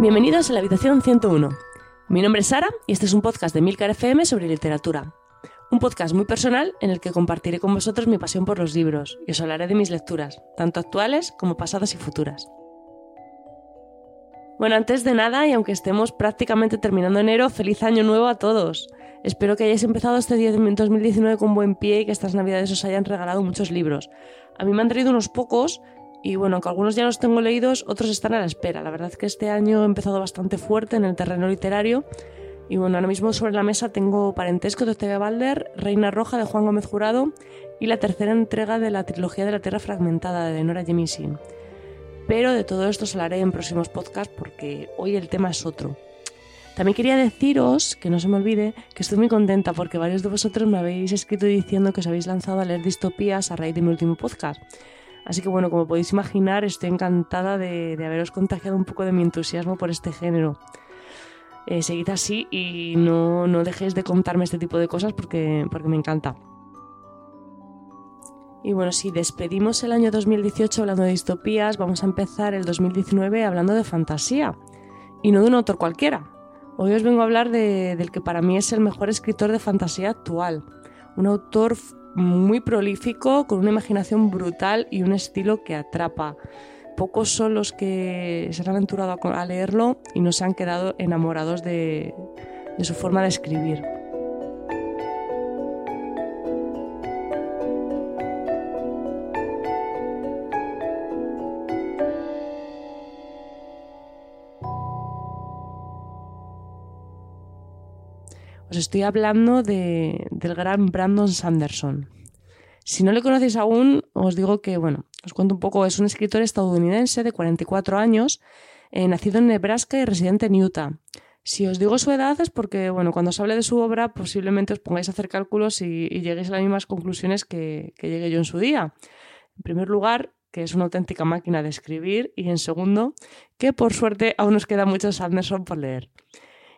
Bienvenidos a la habitación 101. Mi nombre es Sara y este es un podcast de Milcar FM sobre literatura. Un podcast muy personal en el que compartiré con vosotros mi pasión por los libros y os hablaré de mis lecturas, tanto actuales como pasadas y futuras. Bueno, antes de nada, y aunque estemos prácticamente terminando enero, feliz año nuevo a todos. Espero que hayáis empezado este 2019 con buen pie y que estas navidades os hayan regalado muchos libros. A mí me han traído unos pocos y bueno, aunque algunos ya los tengo leídos, otros están a la espera. La verdad es que este año he empezado bastante fuerte en el terreno literario. Y bueno, ahora mismo sobre la mesa tengo Parentesco de Octavia Balder, Reina Roja de Juan Gómez Jurado y la tercera entrega de la trilogía de la Tierra Fragmentada de Nora Jemisin. Pero de todo esto os hablaré en próximos podcasts porque hoy el tema es otro. También quería deciros, que no se me olvide, que estoy muy contenta porque varios de vosotros me habéis escrito diciendo que os habéis lanzado a leer distopías a raíz de mi último podcast. Así que bueno, como podéis imaginar, estoy encantada de, haberos contagiado un poco de mi entusiasmo por este género. Eh, seguid así y no, no, dejéis de contarme este tipo de cosas porque, porque me encanta. Y bueno, si despedimos el año 2018 hablando de distopías, vamos a empezar el 2019 hablando de fantasía. Y no de un autor cualquiera. Hoy os vengo a hablar de, del que para mí es el mejor escritor de fantasía actual. Un autor muy prolífico, con una imaginación brutal y un estilo que atrapa. Pocos son los que se han aventurado a leerlo y no se han quedado enamorados de, de su forma de escribir. Os estoy hablando de, del gran Brandon Sanderson. Si no le conocéis aún, os digo que, bueno, os cuento un poco, es un escritor estadounidense de 44 años, eh, nacido en Nebraska y residente en Utah. Si os digo su edad es porque, bueno, cuando os hable de su obra posiblemente os pongáis a hacer cálculos y, lleguéis a las mismas conclusiones que, que llegué yo en su día. En primer lugar, que es una auténtica máquina de escribir, y en segundo, que por suerte aún nos queda mucho Sanderson por leer.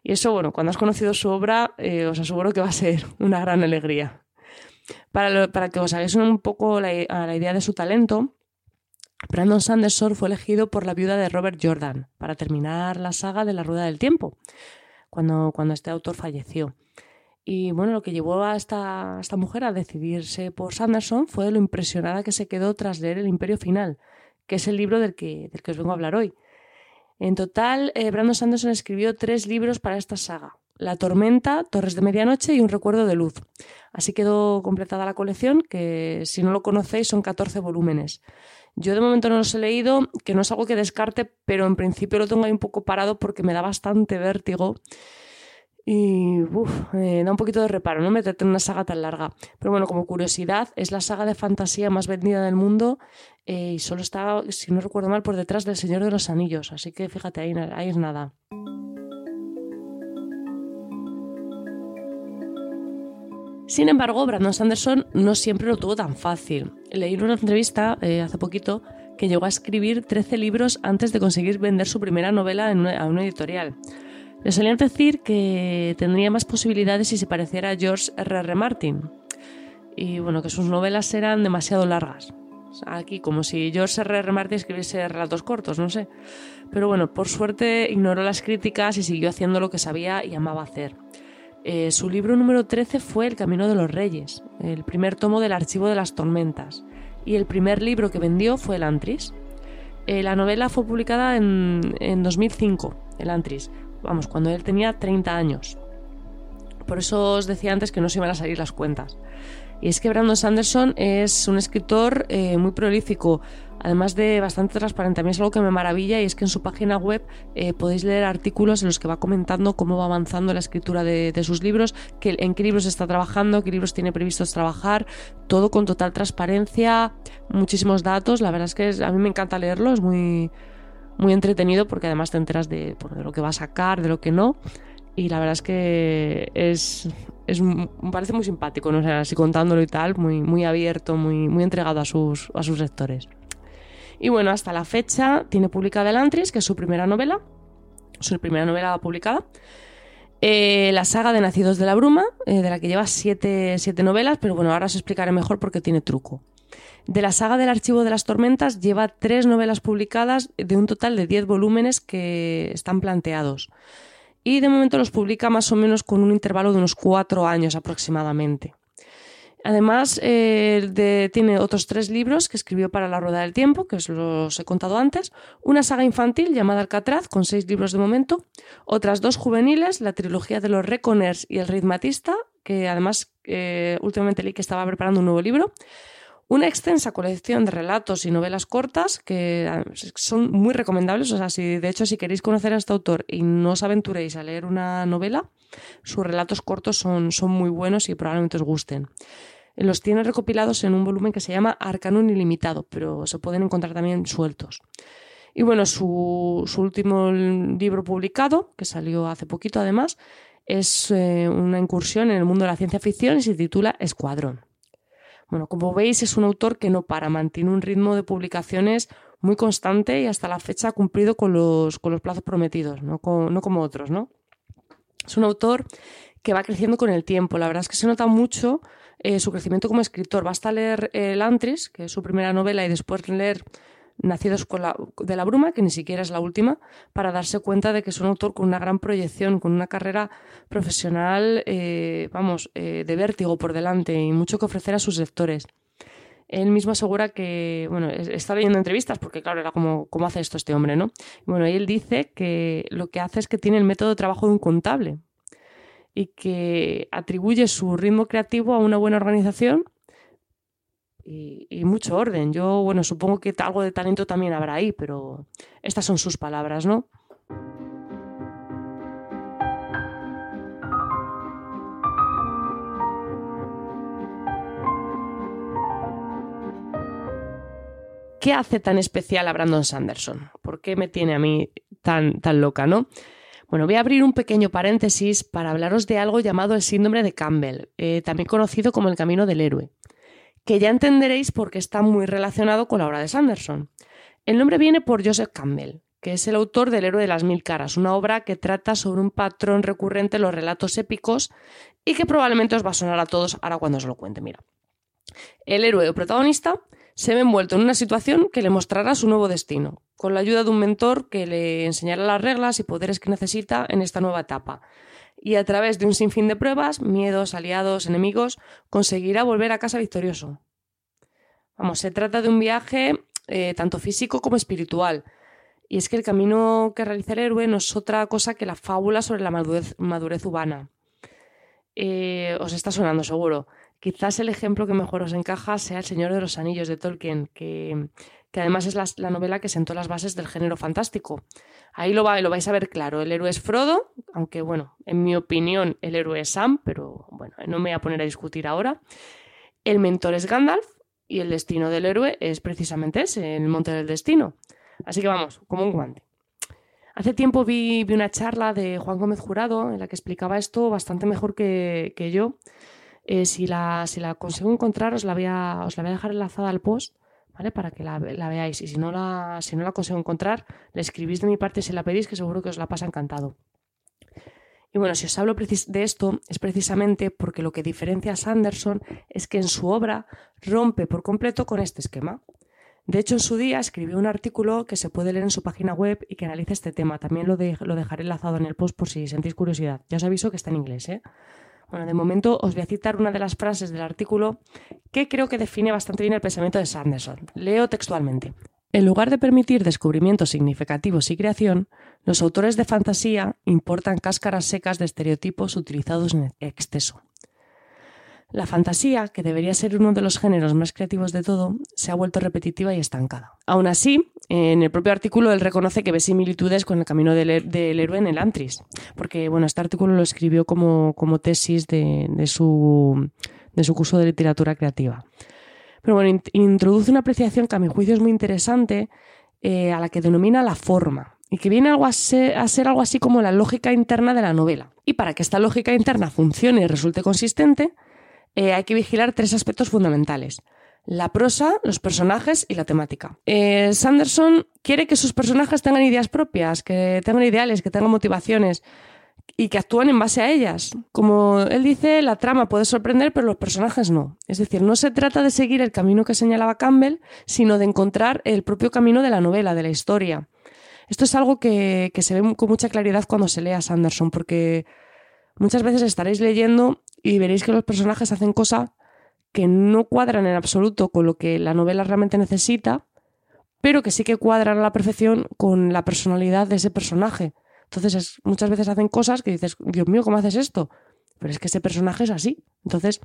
Y eso, bueno, cuando has conocido su obra, eh, os aseguro que va a ser una gran alegría. Para, para que os hagáis un poco la, la idea de su talento, Brandon Sanderson fue elegido por la viuda de Robert Jordan para terminar la saga de la Rueda del Tiempo, cuando, cuando este autor falleció. Y bueno, lo que llevó a esta, esta mujer a decidirse por Sanderson fue lo impresionada que se quedó tras leer El Imperio Final, que es el libro del que, del que os vengo a hablar hoy. En total, eh, Brandon Sanderson escribió tres libros para esta saga. La tormenta, Torres de Medianoche y Un recuerdo de luz. Así quedó completada la colección, que si no lo conocéis son 14 volúmenes. Yo de momento no los he leído, que no es algo que descarte, pero en principio lo tengo ahí un poco parado porque me da bastante vértigo y da un poquito de reparo, ¿no? Meterte en una saga tan larga. Pero bueno, como curiosidad, es la saga de fantasía más vendida del mundo eh, y solo está, si no recuerdo mal, por detrás del Señor de los Anillos. Así que fíjate, ahí, ahí es nada. Sin embargo, Brandon Sanderson no siempre lo tuvo tan fácil. Leí en una entrevista eh, hace poquito que llegó a escribir 13 libros antes de conseguir vender su primera novela a una editorial. Le solían decir que tendría más posibilidades si se pareciera a George R. R. Martin. Y bueno, que sus novelas eran demasiado largas. Aquí, como si George R. R. Martin escribiese relatos cortos, no sé. Pero bueno, por suerte ignoró las críticas y siguió haciendo lo que sabía y amaba hacer. Eh, su libro número 13 fue El Camino de los Reyes, el primer tomo del Archivo de las Tormentas. Y el primer libro que vendió fue El Antris. Eh, la novela fue publicada en, en 2005, El Antris, vamos, cuando él tenía 30 años. Por eso os decía antes que no se iban a salir las cuentas. Y es que Brandon Sanderson es un escritor eh, muy prolífico, además de bastante transparente. A mí es algo que me maravilla y es que en su página web eh, podéis leer artículos en los que va comentando cómo va avanzando la escritura de, sus libros, que, en qué libros está trabajando, qué libros tiene previstos trabajar, todo con total transparencia, muchísimos datos. La verdad es que a mí me encanta leerlo, es muy, muy entretenido porque además te enteras de, de, lo que va a sacar, de lo que no. Y la verdad es que es, es me parece muy simpático, ¿no? así contándolo y tal, muy, muy abierto, muy, muy entregado a sus, a sus lectores. Y bueno, hasta la fecha tiene publicada El Antris, que es su primera novela, su primera novela publicada. Eh, la saga de Nacidos de la Bruma, eh, de la que lleva siete, siete novelas, pero bueno, ahora os explicaré mejor porque tiene truco. De la saga del Archivo de las Tormentas lleva tres novelas publicadas de un total de diez volúmenes que están planteados. Y de momento los publica más o menos con un intervalo de unos cuatro años aproximadamente. Además, eh, tiene otros tres libros que escribió para La Rueda del Tiempo, que os los he contado antes, una saga infantil llamada Alcatraz, con seis libros de momento, otras dos juveniles, la trilogía de los Reconers y El Ritmatista, que además eh, últimamente leí que estaba preparando un nuevo libro, una extensa colección de relatos y novelas cortas que ah, son muy recomendables. O sea, si de hecho si queréis conocer a este autor y no os aventuréis a leer una novela, sus relatos cortos son, son muy buenos y probablemente os gusten. Los tiene recopilados en un volumen que se llama Arcanum Ilimitado, pero se pueden encontrar también sueltos. Y bueno, su, último libro publicado, que salió hace poquito además, es eh, una incursión en el mundo de la ciencia ficción y se titula Escuadrón. Bueno, como veis, es un autor que no para, mantiene un ritmo de publicaciones muy constante y hasta la fecha ha cumplido con los, con los plazos prometidos, no, no como otros, ¿no? Es un autor que va creciendo con el tiempo. La verdad es que se nota mucho eh, su crecimiento como escritor. Basta leer El Antris, que es su primera novela, y después leer Nacidos de la Bruma, que ni siquiera es la última, para darse cuenta de que es un autor con una gran proyección, con una carrera profesional, eh, vamos, eh, de vértigo por delante y mucho que ofrecer a sus lectores. Él mismo asegura que, bueno, está leyendo entrevistas porque, claro, era como, ¿cómo hace esto este hombre, no? Bueno, y él dice que lo que hace es que tiene el método de trabajo de un contable, y que atribuye su ritmo creativo a una buena organización y, mucho orden. Yo, bueno, supongo que algo de talento también habrá ahí, pero estas son sus palabras, ¿no? ¿Qué hace tan especial a Brandon Sanderson? ¿Por qué me tiene a mí tan, tan loca, no? Bueno, voy a abrir un pequeño paréntesis para hablaros de algo llamado el síndrome de Campbell, eh, también conocido como el camino del héroe, que ya entenderéis porque está muy relacionado con la obra de Sanderson. El nombre viene por Joseph Campbell, que es el autor del Héroe de las Mil Caras, una obra que trata sobre un patrón recurrente en los relatos épicos y que probablemente os va a sonar a todos ahora cuando os lo cuente. Mira, el héroe o protagonista se ve envuelto en una situación que le mostrará su nuevo destino, con la ayuda de un mentor que le enseñará las reglas y poderes que necesita en esta nueva etapa. Y a través de un sinfín de pruebas, miedos, aliados, enemigos, conseguirá volver a casa victorioso. Vamos, se trata de un viaje eh, tanto físico como espiritual. Y es que el camino que realiza el héroe no es otra cosa que la fábula sobre la madurez, madurez humana. Eh, os está sonando seguro. Quizás el ejemplo que mejor os encaja sea El Señor de los Anillos de Tolkien, que, además es la, novela que sentó las bases del género fantástico. Ahí lo, lo vais a ver claro. El héroe es Frodo, aunque bueno, en mi opinión el héroe es Sam, pero bueno, no me voy a poner a discutir ahora. El mentor es Gandalf y el destino del héroe es precisamente ese, el monte del destino. Así que vamos, como un guante. Hace tiempo vi, una charla de Juan Gómez Jurado en la que explicaba esto bastante mejor que, que yo eh, si, la, si la consigo encontrar, os la, voy a, os la voy a dejar enlazada al post, ¿vale? Para que la, veáis. Y si no la, si no la consigo encontrar, le escribís de mi parte si la pedís, que seguro que os la pasa encantado. Y bueno, si os hablo de esto es precisamente porque lo que diferencia a Sanderson es que en su obra rompe por completo con este esquema. De hecho, en su día escribió un artículo que se puede leer en su página web y que analiza este tema. También lo, lo dejaré enlazado en el post por si sentís curiosidad. Ya os aviso que está en inglés, ¿eh? Bueno, de momento os voy a citar una de las frases del artículo que creo que define bastante bien el pensamiento de Sanderson. Leo textualmente. En lugar de permitir descubrimientos significativos y creación, los autores de fantasía importan cáscaras secas de estereotipos utilizados en exceso. La fantasía, que debería ser uno de los géneros más creativos de todo, se ha vuelto repetitiva y estancada. Aún así, en el propio artículo él reconoce que ve similitudes con el camino del, héroe en el Antris, porque bueno, este artículo lo escribió como, tesis de, su, de su curso de literatura creativa. Pero bueno, introduce una apreciación que a mi juicio es muy interesante, eh, a la que denomina la forma, y que viene algo a ser algo así como la lógica interna de la novela. Y para que esta lógica interna funcione y resulte consistente, eh, hay que vigilar tres aspectos fundamentales. La prosa, los personajes y la temática. Eh, Sanderson quiere que sus personajes tengan ideas propias, que tengan ideales, que tengan motivaciones. y que actúan en base a ellas. Como él dice, la trama puede sorprender, pero los personajes no. Es decir, no se trata de seguir el camino que señalaba Campbell, sino de encontrar el propio camino de la novela, de la historia. Esto es algo que, se ve con mucha claridad cuando se lee a Sanderson, porque muchas veces estaréis leyendo y veréis que los personajes hacen cosas que no cuadran en absoluto con lo que la novela realmente necesita, pero que sí que cuadran a la perfección con la personalidad de ese personaje. Entonces, muchas veces hacen cosas que dices, Dios mío, ¿cómo haces esto? Pero es que ese personaje es así. Entonces,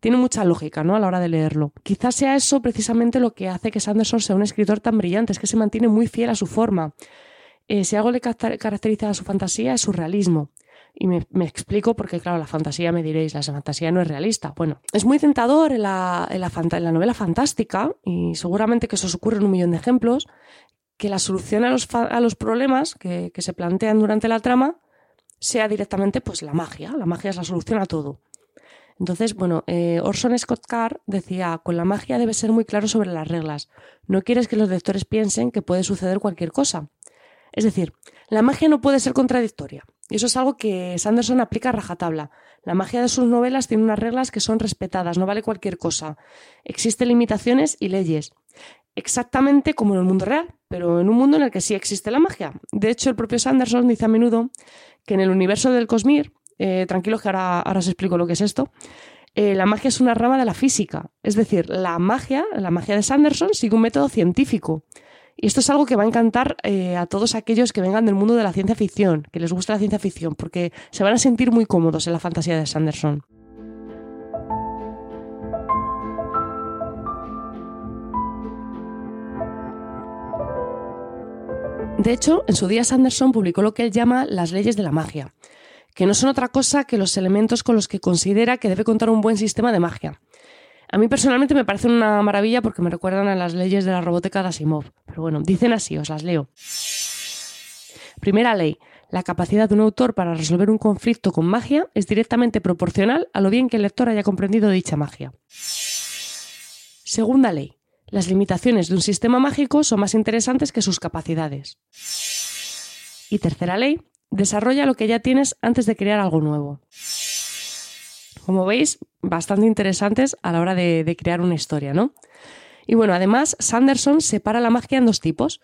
tiene mucha lógica, ¿no? A la hora de leerlo. Quizás sea eso precisamente lo que hace que Sanderson sea un escritor tan brillante, es que se mantiene muy fiel a su forma. Eh, si algo le caracteriza a su fantasía es su realismo. Y me, explico porque, claro, la fantasía me diréis, la fantasía no es realista. Bueno, es muy tentador en la, en la, novela fantástica, y seguramente que eso os ocurre en un millón de ejemplos, que la solución a los, a los problemas que, se plantean durante la trama sea directamente pues la magia. La magia es la solución a todo. Entonces, bueno, eh, Orson Scott Card decía, con la magia debes ser muy claro sobre las reglas. No quieres que los lectores piensen que puede suceder cualquier cosa. Es decir, la magia no puede ser contradictoria. Y eso es algo que Sanderson aplica a rajatabla. La magia de sus novelas tiene unas reglas que son respetadas, no vale cualquier cosa. Existen limitaciones y leyes exactamente como en el mundo real, pero en un mundo en el que sí existe la magia. De hecho, el propio Sanderson dice a menudo que en el universo del Cosmir, eh, tranquilos que ahora, os explico lo que es esto, eh, la magia es una rama de la física. Es decir, la magia, la magia de Sanderson, sigue un método científico. Y esto es algo que va a encantar eh, a todos aquellos que vengan del mundo de la ciencia ficción, que les gusta la ciencia ficción, porque se van a sentir muy cómodos en la fantasía de Sanderson. De hecho, en su día Sanderson publicó lo que él llama las leyes de la magia, que no son otra cosa que los elementos con los que considera que debe contar un buen sistema de magia. A mí personalmente me parecen una maravilla porque me recuerdan a las leyes de la robótica de Asimov. Pero bueno, dicen así, os las leo. Primera ley. La capacidad de un autor para resolver un conflicto con magia es directamente proporcional a lo bien que el lector haya comprendido dicha magia. Segunda ley. Las limitaciones de un sistema mágico son más interesantes que sus capacidades. Y tercera ley, desarrolla lo que ya tienes antes de crear algo nuevo. Como veis, bastante interesantes a la hora de, crear una historia, ¿no? Y bueno, además, Sanderson separa la magia en dos tipos.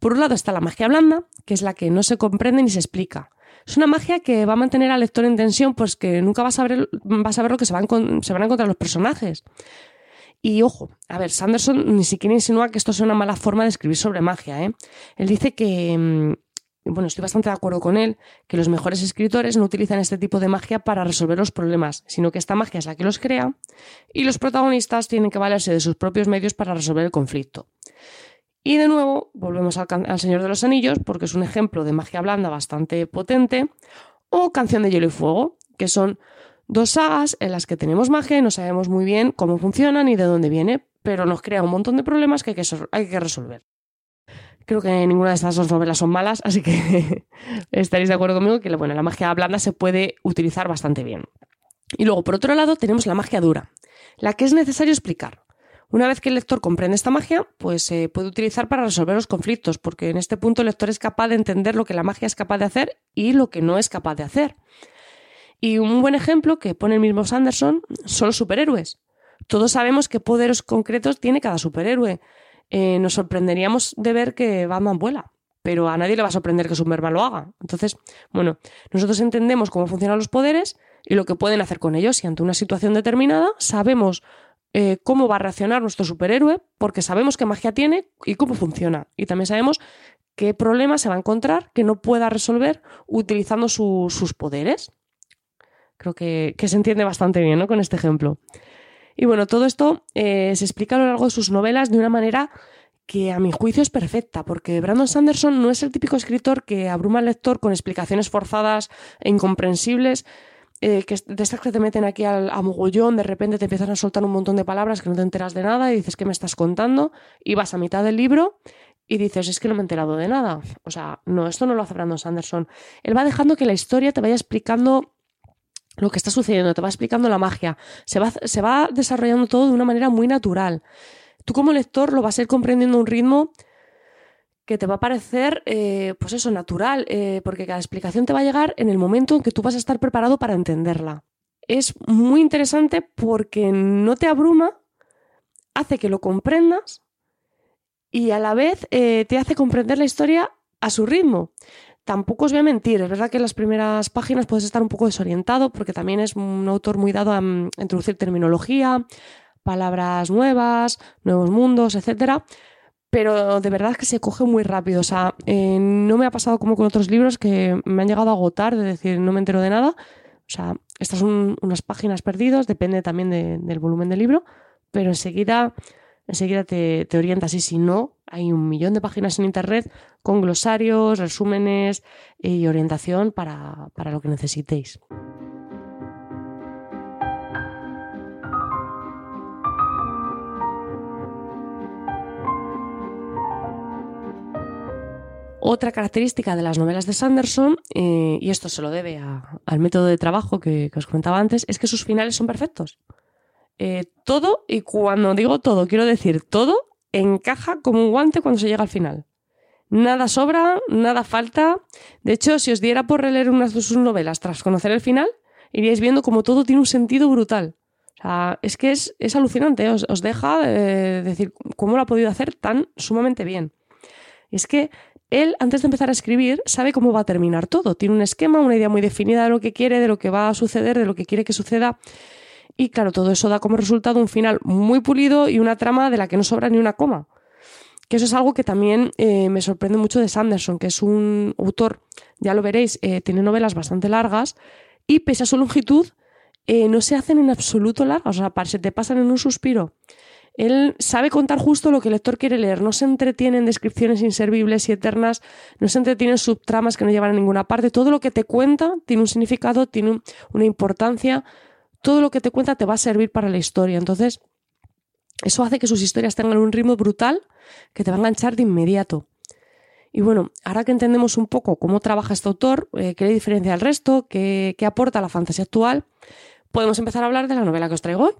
Por un lado está la magia blanda, que es la que no se comprende ni se explica. Es una magia que va a mantener al lector en tensión, pues que nunca vas a vas a lo que se van, se van a encontrar los personajes. Y ojo, a ver, Sanderson ni siquiera insinúa que esto sea una mala forma de escribir sobre magia. ¿eh? Él dice que, mm, bueno, estoy bastante de acuerdo con él, que los mejores escritores no utilizan este tipo de magia para resolver los problemas, sino que esta magia es la que los crea y los protagonistas tienen que valerse de sus propios medios para resolver el conflicto. Y de nuevo, volvemos al, Señor de los Anillos, porque es un ejemplo de magia blanda bastante potente, o Canción de Hielo y Fuego, que son Dos sagas en las que tenemos magia y no sabemos muy bien cómo funcionan y de dónde viene, pero nos crea un montón de problemas que hay que, resolver. Creo que ninguna de estas dos novelas son malas, así que estaréis de acuerdo conmigo que bueno, la magia blanda se puede utilizar bastante bien. Y luego, por otro lado, tenemos la magia dura, la que es necesario explicar. Una vez que el lector comprende esta magia, pues se puede utilizar para resolver los conflictos, porque en este punto el lector es capaz de entender lo que la magia es capaz de hacer y lo que no es capaz de hacer. Y un buen ejemplo que pone el mismo Sanderson son los superhéroes. Todos sabemos qué poderes concretos tiene cada superhéroe. Eh, nos sorprenderíamos de ver que Batman vuela, pero a nadie le va a sorprender que Superman lo haga. Entonces, bueno, nosotros entendemos cómo funcionan los poderes y lo que pueden hacer con ellos. Y ante una situación determinada, sabemos eh, cómo va a reaccionar nuestro superhéroe, porque sabemos qué magia tiene y cómo funciona. Y también sabemos qué problema se va a encontrar que no pueda resolver utilizando sus poderes. Creo que, se entiende bastante bien ¿no? con este ejemplo. Y bueno, todo esto eh, se explica a lo largo de sus novelas de una manera que a mi juicio es perfecta, porque Brandon Sanderson no es el típico escritor que abruma al lector con explicaciones forzadas e incomprensibles, eh, que de estas que te meten aquí al, a mogollón, de repente te empiezan a soltar un montón de palabras que no te enteras de nada y dices, ¿qué me estás contando? Y vas a mitad del libro y dices, es que no me he enterado de nada. O sea, no, esto no lo hace Brandon Sanderson. Él va dejando que la historia te vaya explicando lo que está sucediendo, te va explicando la magia, se va, se va desarrollando todo de una manera muy natural. Tú como lector lo vas a ir comprendiendo a un ritmo que te va a parecer, eh, pues eso, natural, eh, porque cada explicación te va a llegar en el momento en que tú vas a estar preparado para entenderla. Es muy interesante porque no te abruma, hace que lo comprendas y a la vez eh, te hace comprender la historia a su ritmo. Tampoco os voy a mentir, es verdad que en las primeras páginas puedes estar un poco desorientado porque también es un autor muy dado a, mm, introducir terminología, palabras nuevas, nuevos mundos, etcétera. Pero de verdad que se coge muy rápido. O sea, eh, no me ha pasado como con otros libros que me han llegado a agotar, de decir, no me entero de nada. O sea, estas son unas páginas perdidas, depende también del volumen del libro, pero enseguida enseguida te, orientas y si no, hay un millón de páginas en Internet con glosarios, resúmenes y orientación para, para lo que necesitéis. Otra característica de las novelas de Sanderson, eh, y esto se lo debe al método de trabajo que, os comentaba antes, es que sus finales son perfectos. Eh, todo, y cuando digo todo, quiero decir todo, encaja como un guante cuando se llega al final. Nada sobra, nada falta. De hecho, si os diera por releer unas de sus novelas tras conocer el final, iríais viendo como todo tiene un sentido brutal. O sea, es que es, alucinante, ¿eh? os, deja eh, decir cómo lo ha podido hacer tan sumamente bien. es que él, antes de empezar a escribir, sabe cómo va a terminar todo. Tiene un esquema, una idea muy definida de lo que quiere, de lo que va a suceder, de lo que quiere que suceda. Y claro, todo eso da como resultado un final muy pulido y una trama de la que no sobra ni una coma. Que eso es algo que también eh, me sorprende mucho de Sanderson, que es un autor, ya lo veréis, eh, tiene novelas bastante largas y pese a su longitud, eh, no se hacen en absoluto largas, o sea, se te pasan en un suspiro. Él sabe contar justo lo que el lector quiere leer, no se entretiene en descripciones inservibles y eternas, no se entretiene en subtramas que no llevan a ninguna parte. Todo lo que te cuenta tiene un significado, tiene una importancia, todo lo que te cuenta te va a servir para la historia. Entonces, eso hace que sus historias tengan un ritmo brutal que te va a enganchar de inmediato. Y bueno, ahora que entendemos un poco cómo trabaja este autor, eh, qué le diferencia del resto, qué, qué aporta a la fantasía actual, podemos empezar a hablar de la novela que os traigo hoy.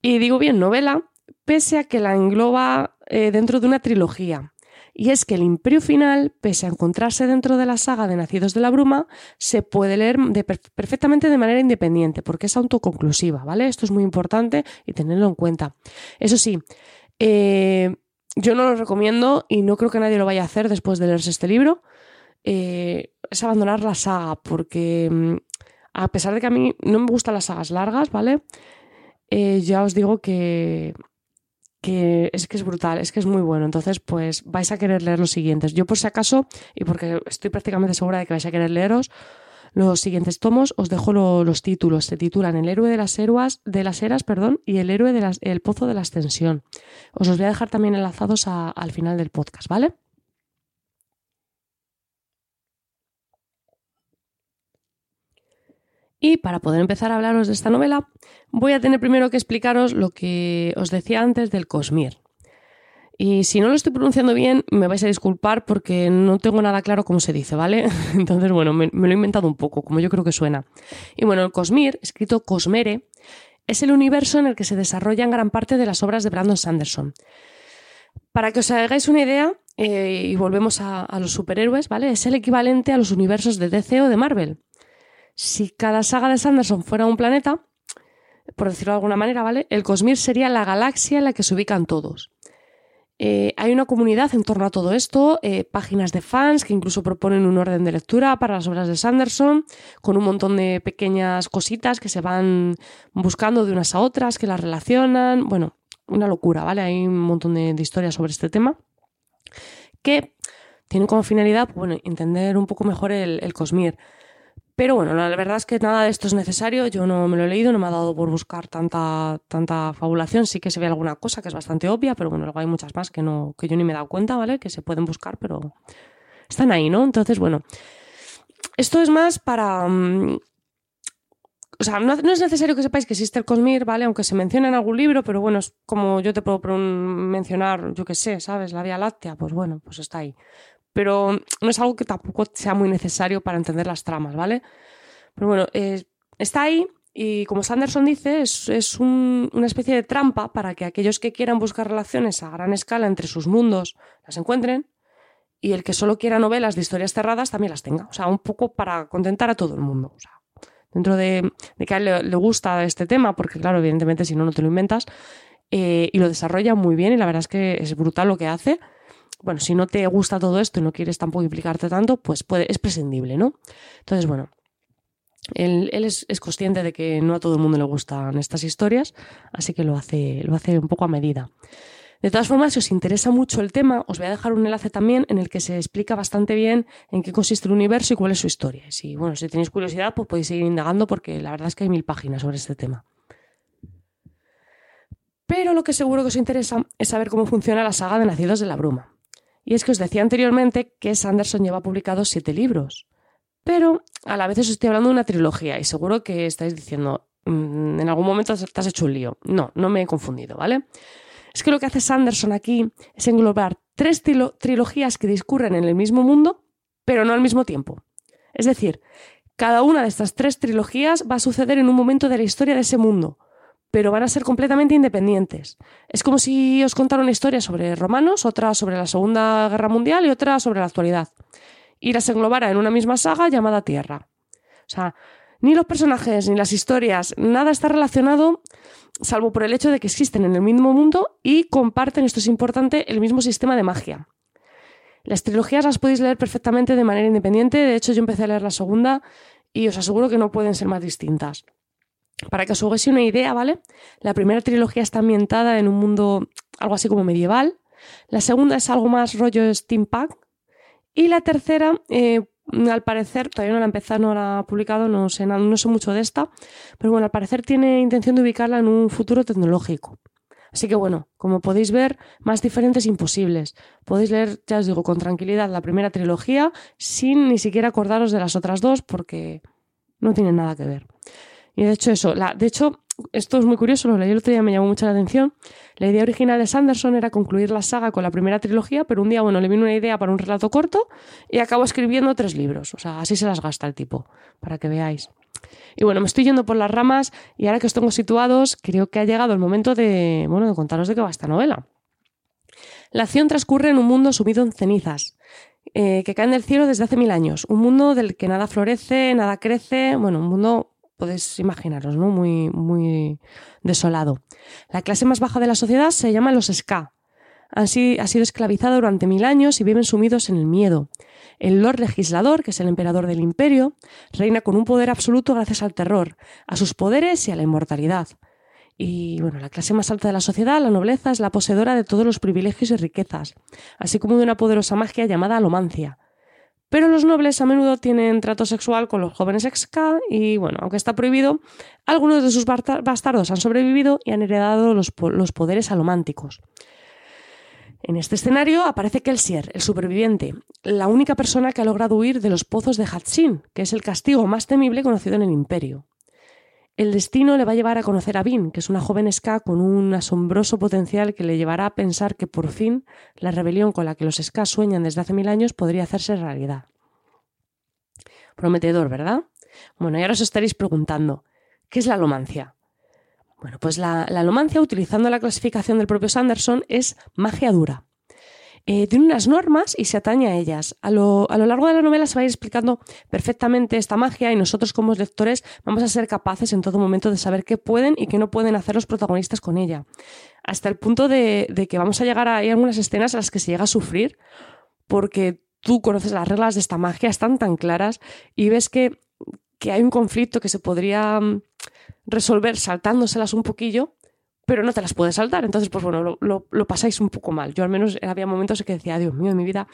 Y digo bien novela, pese a que la engloba eh, dentro de una trilogía. Y es que el Imperio Final, pese a encontrarse dentro de la saga de Nacidos de la Bruma, se puede leer perfectamente de manera independiente, porque es autoconclusiva, ¿vale? Esto es muy importante y tenerlo en cuenta. Eso sí, eh, yo no lo recomiendo y no creo que nadie lo vaya a hacer después de leerse este libro. Eh, es abandonar la saga, porque mm, a pesar de que a mí no me gustan las sagas largas, ¿vale? Eh, ya os digo que que es que es brutal, es que es muy bueno. Entonces, pues vais a querer leer los siguientes. Yo por si acaso, y porque estoy prácticamente segura de que vais a querer leeros los siguientes tomos, os dejo los títulos. Se titulan El héroe de las eras, de las eras, perdón, y El héroe del pozo de la ascensión. Os los voy a dejar también enlazados al final del podcast, ¿vale? Y para poder empezar a hablaros de esta novela, voy a tener primero que explicaros lo que os decía antes del Cosmir. Y si no lo estoy pronunciando bien, me vais a disculpar porque no tengo nada claro cómo se dice, ¿vale? Entonces, bueno, me, lo he inventado un poco, como yo creo que suena. Y bueno, el Cosmir, escrito Cosmere, es el universo en el que se desarrollan gran parte de las obras de Brandon Sanderson. Para que os hagáis una idea, eh, y volvemos a, a, los superhéroes, ¿vale? Es el equivalente a los universos de DC o de Marvel. Si cada saga de Sanderson fuera un planeta, por decirlo de alguna manera, ¿vale? El Cosmir sería la galaxia en la que se ubican todos. Eh, hay una comunidad en torno a todo esto, eh, páginas de fans que incluso proponen un orden de lectura para las obras de Sanderson, con un montón de pequeñas cositas que se van buscando de unas a otras, que las relacionan. Bueno, una locura, ¿vale? Hay un montón de, historias sobre este tema que tienen como finalidad, bueno, entender un poco mejor el, el Cosmir. Pero bueno, la verdad es que nada de esto es necesario. Yo no me lo he leído, no me ha dado por buscar tanta, tanta fabulación. Sí que se ve alguna cosa que es bastante obvia, pero bueno, luego hay muchas más que, no, que yo ni me he dado cuenta, ¿vale? Que se pueden buscar, pero están ahí, ¿no? Entonces, bueno, esto es más para... Mm, o sea, no, es necesario que sepáis que existe el Cosmir, ¿vale? Aunque se menciona en algún libro, pero bueno, es como yo te puedo mencionar, yo qué sé, ¿sabes? La Vía Láctea, pues bueno, pues está ahí pero no es algo que tampoco sea muy necesario para entender las tramas, ¿vale? Pero bueno, eh, está ahí y como Sanderson dice, es, una especie de trampa para que aquellos que quieran buscar relaciones a gran escala entre sus mundos las encuentren y el que solo quiera novelas de historias cerradas también las tenga. O sea, un poco para contentar a todo el mundo. Dentro de, que a él le, gusta este tema, porque claro, evidentemente si no, no te lo inventas, eh, y lo desarrolla muy bien y la verdad es que es brutal lo que hace. Bueno, si no te gusta todo esto y no quieres tampoco implicarte tanto, pues puede, es prescindible, ¿no? Entonces, bueno, él, es, consciente de que no a todo el mundo le gustan estas historias, así que lo hace, lo hace un poco a medida. De todas formas, si os interesa mucho el tema, os voy a dejar un enlace también en el que se explica bastante bien en qué consiste el universo y cuál es su historia. Si, bueno, si tenéis curiosidad, pues podéis seguir indagando porque la verdad es que hay mil páginas sobre este tema. Pero lo que seguro que os interesa es saber cómo funciona la saga de Nacidos de la Bruma. Y es que os decía anteriormente que Sanderson lleva publicados siete libros. Pero a la vez os estoy hablando de una trilogía y seguro que estáis diciendo, mm, en algún momento te has hecho un lío. No, no me he confundido, ¿vale? Es que lo que hace Sanderson aquí es englobar tres trilogías que discurren en el mismo mundo, pero no al mismo tiempo. Es decir, cada una de estas tres trilogías va a suceder en un momento de la historia de ese mundo, pero van a ser completamente independientes. Es como si os contara una historia sobre romanos, otra sobre la Segunda Guerra Mundial y otra sobre la actualidad. Y las englobara en una misma saga llamada Tierra. O sea, ni los personajes ni las historias, nada está relacionado salvo por el hecho de que existen en el mismo mundo y comparten, esto es importante, el mismo sistema de magia. Las trilogías las podéis leer perfectamente de manera independiente, de hecho yo empecé a leer la segunda y os aseguro que no pueden ser más distintas. Para que os hagáis una idea, ¿vale? La primera trilogía está ambientada en un mundo algo así como medieval, la segunda es algo más rollo steampunk y la tercera eh, al parecer, todavía no la ha empezado, no la ha publicado, no sé, no sé mucho de esta, pero bueno, al parecer tiene intención de ubicarla en un futuro tecnológico. Así que bueno, como podéis ver, más diferentes imposibles. Podéis leer, ya os digo, con tranquilidad la primera trilogía sin ni siquiera acordaros de las otras dos porque no tienen nada que ver. Y de hecho eso, la, de hecho, esto es muy curioso, lo leí el otro día, me llamó mucho la atención. La idea original de Sanderson era concluir la saga con la primera trilogía, pero un día, bueno, le vino una idea para un relato corto y acabó escribiendo tres libros. O sea, así se las gasta el tipo, para que veáis. Y bueno, me estoy yendo por las ramas y ahora que os tengo situados, creo que ha llegado el momento de, bueno, de contaros de qué va esta novela. La acción transcurre en un mundo sumido en cenizas, eh, que caen del cielo desde hace mil años. Un mundo del que nada florece, nada crece, bueno, un mundo podéis imaginaros, ¿no? Muy, muy desolado. La clase más baja de la sociedad se llama los ska. Han ha sido esclavizada durante mil años y viven sumidos en el miedo. El Lord Legislador, que es el emperador del imperio, reina con un poder absoluto gracias al terror, a sus poderes y a la inmortalidad. Y bueno, la clase más alta de la sociedad, la nobleza, es la poseedora de todos los privilegios y riquezas, así como de una poderosa magia llamada alomancia, pero los nobles a menudo tienen trato sexual con los jóvenes ex-K y, bueno, aunque está prohibido, algunos de sus bastardos han sobrevivido y han heredado los, poderes alománticos. En este escenario aparece Kelsier, el superviviente, la única persona que ha logrado huir de los pozos de Hatsin, que es el castigo más temible conocido en el imperio. El destino le va a llevar a conocer a Vin, que es una joven Ska con un asombroso potencial que le llevará a pensar que por fin la rebelión con la que los Ska sueñan desde hace mil años podría hacerse realidad. Prometedor, ¿verdad? Bueno, y ahora os estaréis preguntando, ¿qué es la alomancia? Bueno, pues la, la utilizando la clasificación del propio Sanderson, es magia dura. Eh, tiene unas normas y se atañe a ellas. A lo, largo de la novela se va a ir explicando perfectamente esta magia y nosotros como lectores vamos a ser capaces en todo momento de saber qué pueden y qué no pueden hacer los protagonistas con ella. Hasta el punto de, que vamos a llegar a algunas escenas en las que se llega a sufrir porque tú conoces las reglas de esta magia, están tan claras y ves que, que hay un conflicto que se podría mm, resolver saltándoselas un poquillo pero no te las puedes saltar. Entonces, pues bueno, lo, pasáis un poco mal. Yo al menos había momentos en que decía, Dios mío, en mi vida,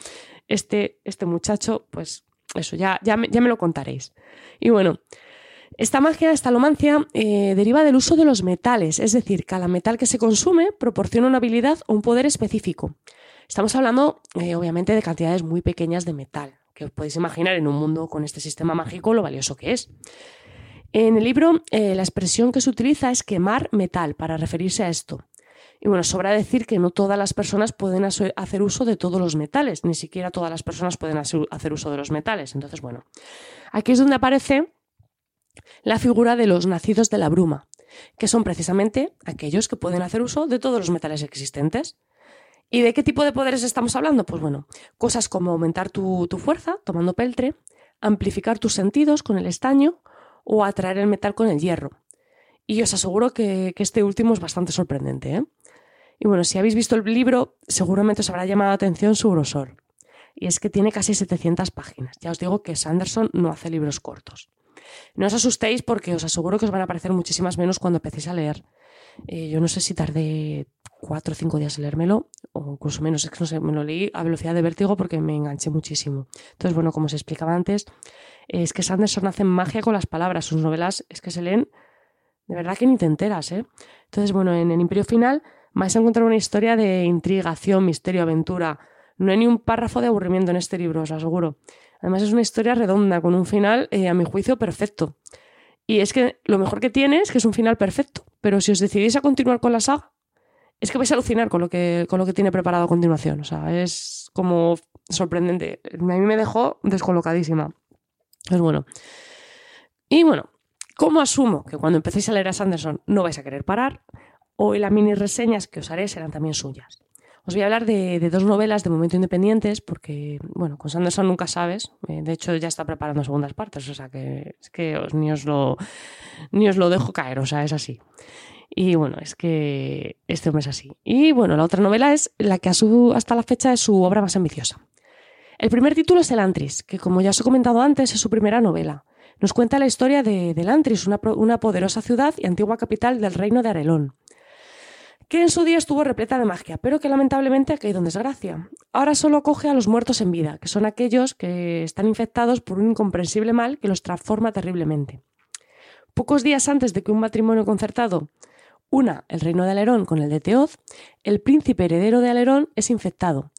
este, este muchacho, pues eso, ya, ya, me, ya me lo contaréis. Y bueno, esta magia, esta alomancia, eh, deriva del uso de los metales, es decir, cada metal que se consume proporciona una habilidad o un poder específico. Estamos hablando, eh, obviamente, de cantidades muy pequeñas de metal, que os podéis imaginar en un mundo con este sistema mágico lo valioso que es. En el libro, eh, la expresión que se utiliza es quemar metal para referirse a esto. Y bueno, sobra decir que no todas las personas pueden hacer uso de todos los metales, ni siquiera todas las personas pueden hacer uso de los metales. Entonces, bueno, aquí es donde aparece la figura de los nacidos de la bruma, que son precisamente aquellos que pueden hacer uso de todos los metales existentes. ¿Y de qué tipo de poderes estamos hablando? Pues bueno, cosas como aumentar tu, fuerza tomando peltre, amplificar tus sentidos con el estaño o atraer el metal con el hierro. Y os aseguro que, este último es bastante sorprendente. ¿eh? Y bueno, si habéis visto el libro, seguramente os habrá llamado la atención su grosor. Y es que tiene casi 700 páginas. Ya os digo que Sanderson no hace libros cortos. No os asustéis porque os aseguro que os van a aparecer muchísimas menos cuando empecéis a leer. Eh, yo no sé si tardé cuatro o cinco días en leérmelo, o incluso menos, es que no sé, me lo leí a velocidad de vértigo porque me enganché muchísimo. Entonces, bueno, como os explicaba antes, es que Sanderson hace magia con las palabras, sus novelas es que se leen de verdad que ni te enteras, ¿eh? Entonces, bueno, en el Imperio Final vais a encontrar una historia de intrigación, misterio, aventura. No hay ni un párrafo de aburrimiento en este libro, os aseguro. Además es una historia redonda, con un final, eh, a mi juicio, perfecto. Y es que lo mejor que tiene es que es un final perfecto. Pero si os decidís a continuar con la saga, es que vais a alucinar con lo que, con lo que tiene preparado a continuación. O sea, es como sorprendente. A mí me dejó descolocadísima. Es bueno. Y bueno, ¿cómo asumo que cuando empecéis a leer a Sanderson no vais a querer parar? Hoy las mini reseñas que os haré serán también suyas. Os voy a hablar de, dos novelas de momento independientes, porque, bueno, con Sanderson nunca sabes. Eh, de hecho, ya está preparando segundas partes, o sea que es que ni, os lo, ni os lo dejo caer, o sea, es así. Y bueno, es que este hombre es así. Y bueno, la otra novela es la que hasta la fecha es su obra más ambiciosa. El primer título es El Antris, que como ya os he comentado antes, es su primera novela. Nos cuenta la historia de, Antris, una, una poderosa ciudad y antigua capital del reino de Arelón que en su día estuvo repleta de magia, pero que lamentablemente ha caído en desgracia. Ahora solo acoge a los muertos en vida, que son aquellos que están infectados por un incomprensible mal que los transforma terriblemente. Pocos días antes de que un matrimonio concertado una el reino de Alerón con el de Teoz, el príncipe heredero de Alerón es infectado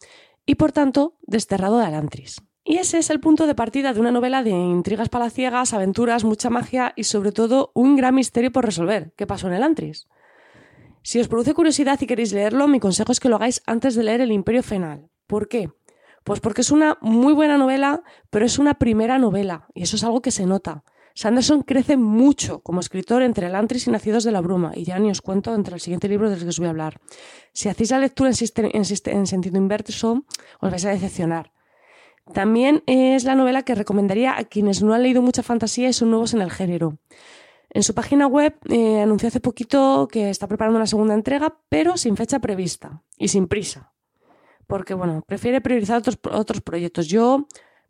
y por tanto desterrado de Alantris. Y ese es el punto de partida de una novela de intrigas palaciegas, aventuras, mucha magia y sobre todo un gran misterio por resolver. ¿Qué pasó en el Antris? Si os produce curiosidad y queréis leerlo, mi consejo es que lo hagáis antes de leer El Imperio Final. ¿Por qué? Pues porque es una muy buena novela, pero es una primera novela, y eso es algo que se nota. Sanderson crece mucho como escritor entre el Antris y Nacidos de la Bruma, y ya ni os cuento entre el siguiente libro del que os voy a hablar. Si hacéis la lectura en, sentido inverso, os vais a decepcionar. También es la novela que recomendaría a quienes no han leído mucha fantasía y son nuevos en el género. En su página web eh, anunció hace poquito que está preparando una segunda entrega, pero sin fecha prevista y sin prisa. Porque, bueno, prefiere priorizar otros proyectos. Yo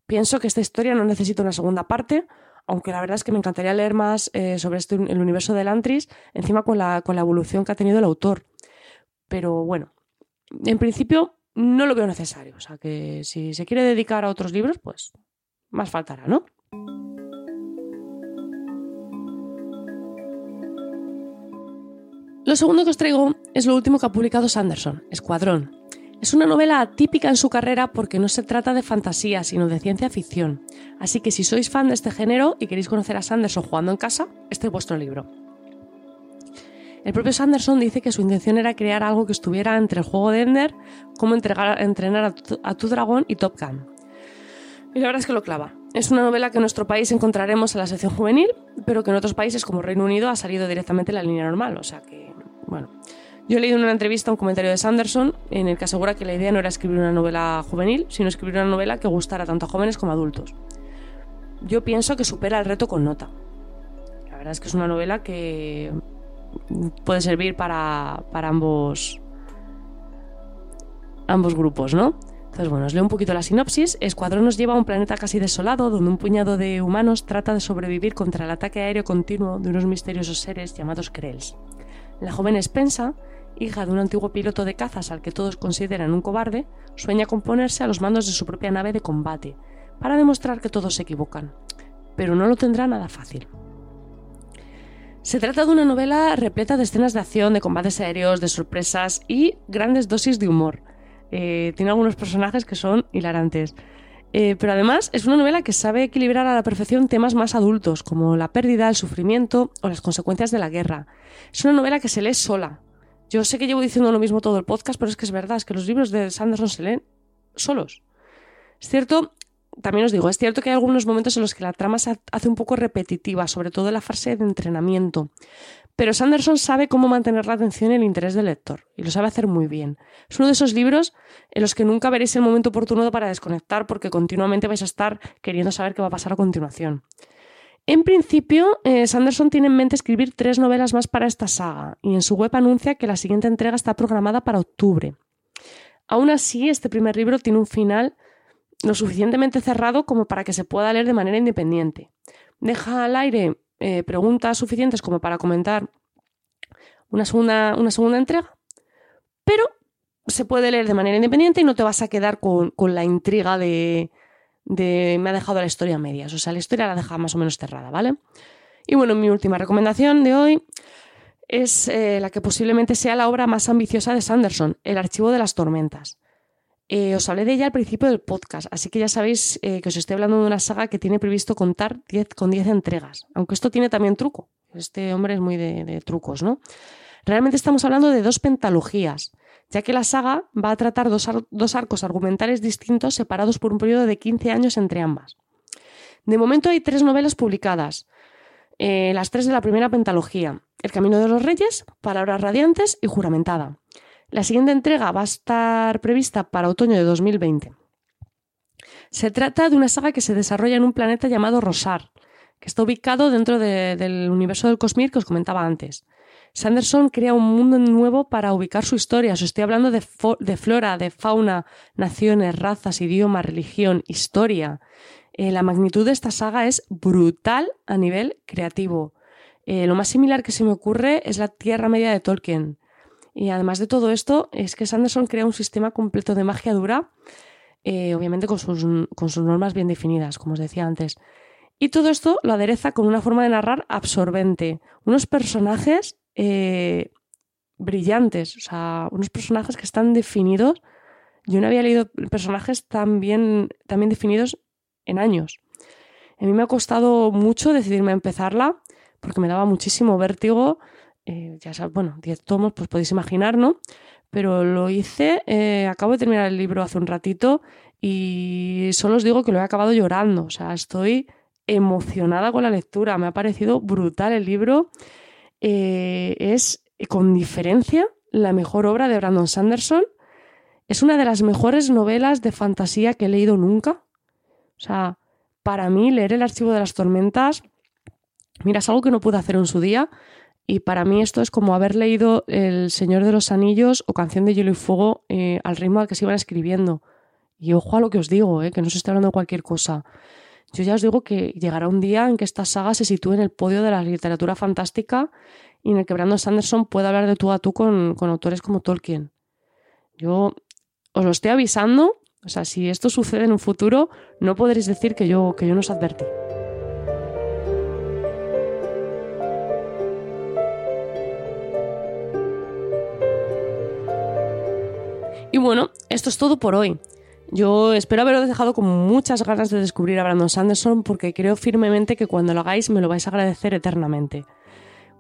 pienso que esta historia no necesita una segunda parte, aunque la verdad es que me encantaría leer más eh, sobre este, el universo del Antris, encima con la, con la evolución que ha tenido el autor. Pero bueno, en principio no lo veo necesario. O sea que si se quiere dedicar a otros libros, pues más faltará, ¿no? Lo segundo que os traigo es lo último que ha publicado Sanderson, Escuadrón. Es una novela atípica en su carrera porque no se trata de fantasía, sino de ciencia ficción. Así que si sois fan de este género y queréis conocer a Sanderson jugando en casa, este es vuestro libro. El propio Sanderson dice que su intención era crear algo que estuviera entre el juego de Ender, como entrenar a tu, a tu dragón y Top Gun. Y la verdad es que lo clava. Es una novela que en nuestro país encontraremos en la sección juvenil, pero que en otros países como Reino Unido ha salido directamente en la línea normal, o sea que bueno, yo he leído en una entrevista un comentario de Sanderson en el que asegura que la idea no era escribir una novela juvenil, sino escribir una novela que gustara tanto a jóvenes como a adultos. Yo pienso que supera el reto con nota. La verdad es que es una novela que puede servir para, para ambos, ambos grupos, ¿no? Entonces, bueno, os leo un poquito la sinopsis. Escuadrón nos lleva a un planeta casi desolado donde un puñado de humanos trata de sobrevivir contra el ataque aéreo continuo de unos misteriosos seres llamados Krells. La joven Spensa, hija de un antiguo piloto de cazas al que todos consideran un cobarde, sueña con ponerse a los mandos de su propia nave de combate, para demostrar que todos se equivocan. Pero no lo tendrá nada fácil. Se trata de una novela repleta de escenas de acción, de combates aéreos, de sorpresas y grandes dosis de humor. Eh, tiene algunos personajes que son hilarantes. Eh, pero además es una novela que sabe equilibrar a la perfección temas más adultos, como la pérdida, el sufrimiento o las consecuencias de la guerra. Es una novela que se lee sola. Yo sé que llevo diciendo lo mismo todo el podcast, pero es que es verdad, es que los libros de Sanderson se leen solos. Es cierto, también os digo, es cierto que hay algunos momentos en los que la trama se hace un poco repetitiva, sobre todo en la fase de entrenamiento. Pero Sanderson sabe cómo mantener la atención y el interés del lector, y lo sabe hacer muy bien. Es uno de esos libros en los que nunca veréis el momento oportuno para desconectar porque continuamente vais a estar queriendo saber qué va a pasar a continuación. En principio, eh, Sanderson tiene en mente escribir tres novelas más para esta saga, y en su web anuncia que la siguiente entrega está programada para octubre. Aún así, este primer libro tiene un final lo suficientemente cerrado como para que se pueda leer de manera independiente. Deja al aire eh, preguntas suficientes como para comentar una segunda, una segunda entrega, pero se puede leer de manera independiente y no te vas a quedar con, la intriga de, de, me ha dejado la historia a medias. O sea, la historia la deja más o menos cerrada, ¿vale? Y bueno, mi última recomendación de hoy es eh, la que posiblemente sea la obra más ambiciosa de Sanderson, El Archivo de las Tormentas. Eh, os hablé de ella al principio del podcast, así que ya sabéis eh, que os estoy hablando de una saga que tiene previsto contar con 10 entregas, aunque esto tiene también truco. Este hombre es muy de, trucos, ¿no? Realmente estamos hablando de dos pentalogías, ya que la saga va a tratar dos, arcos argumentales distintos separados por un periodo de 15 años entre ambas. De momento hay tres novelas publicadas, eh, las tres de la primera pentalogía, El Camino de los Reyes, Palabras Radiantes y Juramentada. La siguiente entrega va a estar prevista para otoño de 2020. Se trata de una saga que se desarrolla en un planeta llamado Rosar, que está ubicado dentro del universo del Cosmir que os comentaba antes. Sanderson crea un mundo nuevo para ubicar su historia. Os estoy hablando de, flora, de fauna, naciones, razas, idioma, religión, historia. Eh, la magnitud de esta saga es brutal a nivel creativo. Eh, lo más similar que se me ocurre es la Tierra Media de Tolkien. Y además de todo esto, es que Sanderson crea un sistema completo de magia dura, eh, obviamente con sus, con sus normas bien definidas, como os decía antes. Y todo esto lo adereza con una forma de narrar absorbente. Unos personajes eh, brillantes, o sea, unos personajes que están definidos. Yo no había leído personajes tan bien, definidos en años. A mí me ha costado mucho decidirme a empezarla porque me daba muchísimo vértigo eh, ya sabes, bueno, 10 tomos, pues podéis imaginar, ¿no? Pero lo hice, eh, acabo de terminar el libro hace un ratito y solo os digo que lo he acabado llorando, o sea, estoy emocionada con la lectura, me ha parecido brutal el libro, eh, es con diferencia la mejor obra de Brandon Sanderson, es una de las mejores novelas de fantasía que he leído nunca, o sea, para mí leer el archivo de las tormentas, mira, es algo que no pude hacer en su día, y para mí esto es como haber leído El Señor de los Anillos o Canción de Hielo y Fuego eh, al ritmo al que se iban escribiendo. Y ojo a lo que os digo, eh, que no os estoy hablando de cualquier cosa. Yo ya os digo que llegará un día en que esta saga se sitúe en el podio de la literatura fantástica y en el que Brandon Sanderson pueda hablar de tú a tú con, con autores como Tolkien. Yo os lo estoy avisando, o sea, si esto sucede en un futuro, no podréis decir que yo, que yo no os advertí. Y bueno, esto es todo por hoy. Yo espero haberos dejado con muchas ganas de descubrir a Brandon Sanderson porque creo firmemente que cuando lo hagáis me lo vais a agradecer eternamente.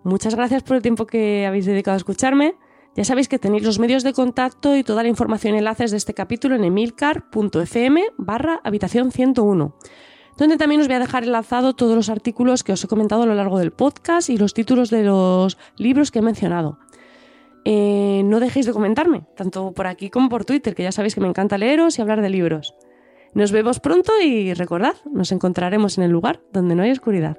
Muchas gracias por el tiempo que habéis dedicado a escucharme. Ya sabéis que tenéis los medios de contacto y toda la información y enlaces de este capítulo en emilcar.fm barra habitación 101, donde también os voy a dejar enlazado todos los artículos que os he comentado a lo largo del podcast y los títulos de los libros que he mencionado. Eh, no dejéis de comentarme, tanto por aquí como por Twitter, que ya sabéis que me encanta leeros y hablar de libros. Nos vemos pronto y recordad, nos encontraremos en el lugar donde no hay oscuridad.